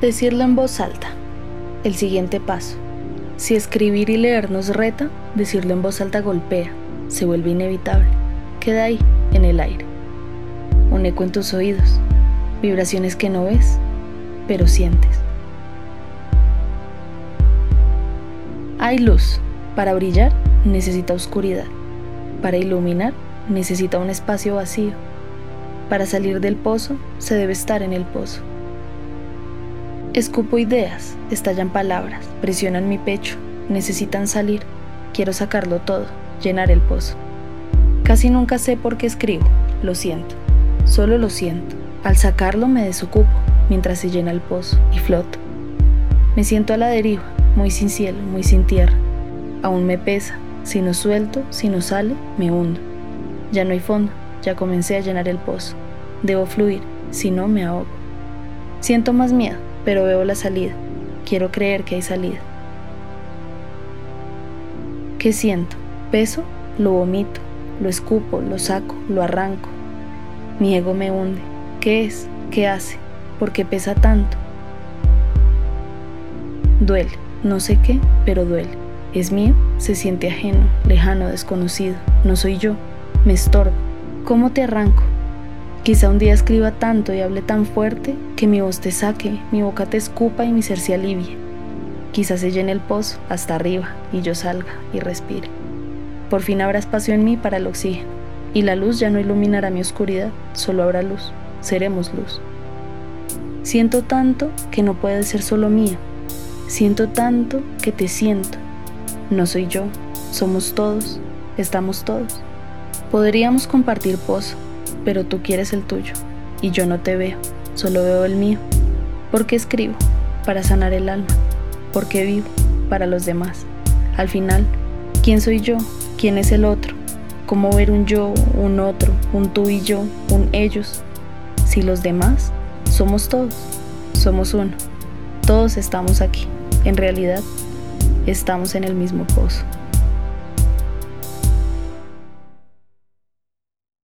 Decirlo en voz alta. El siguiente paso. Si escribir y leer nos reta, decirlo en voz alta golpea, se vuelve inevitable. Queda ahí, en el aire. Un eco en tus oídos, vibraciones que no ves, pero sientes. Hay luz. Para brillar necesita oscuridad. Para iluminar necesita un espacio vacío. Para salir del pozo se debe estar en el pozo. Escupo ideas, estallan palabras, presionan mi pecho, necesitan salir. Quiero sacarlo todo, llenar el pozo. Casi nunca sé por qué escribo, lo siento, solo lo siento. Al sacarlo me desocupo mientras se llena el pozo y floto. Me siento a la deriva, muy sin cielo, muy sin tierra. Aún me pesa, si no suelto, si no sale, me hundo. Ya no hay fondo, ya comencé a llenar el pozo. Debo fluir, si no me ahogo. Siento más miedo, pero veo la salida. Quiero creer que hay salida. ¿Qué siento? ¿Peso? Lo vomito, lo escupo, lo saco, lo arranco. Mi ego me hunde. ¿Qué es? ¿Qué hace? ¿Por qué pesa tanto? Duele, no sé qué, pero duele. Es mío, se siente ajeno, lejano, desconocido. No soy yo, me estorbo. ¿Cómo te arranco? Quizá un día escriba tanto y hable tan fuerte que mi voz te saque, mi boca te escupa y mi ser se alivie. Quizá se llene el pozo hasta arriba y yo salga y respire. Por fin habrá espacio en mí para el oxígeno y la luz ya no iluminará mi oscuridad, solo habrá luz, seremos luz. Siento tanto que no puede ser solo mía. Siento tanto que te siento. No soy yo, somos todos, estamos todos. Podríamos compartir pozo, pero tú quieres el tuyo y yo no te veo, solo veo el mío. ¿Por qué escribo? Para sanar el alma. ¿Por qué vivo? Para los demás. Al final, ¿quién soy yo? ¿Quién es el otro? ¿Cómo ver un yo, un otro, un tú y yo, un ellos? Si los demás somos todos, somos uno. Todos estamos aquí. En realidad, estamos en el mismo pozo.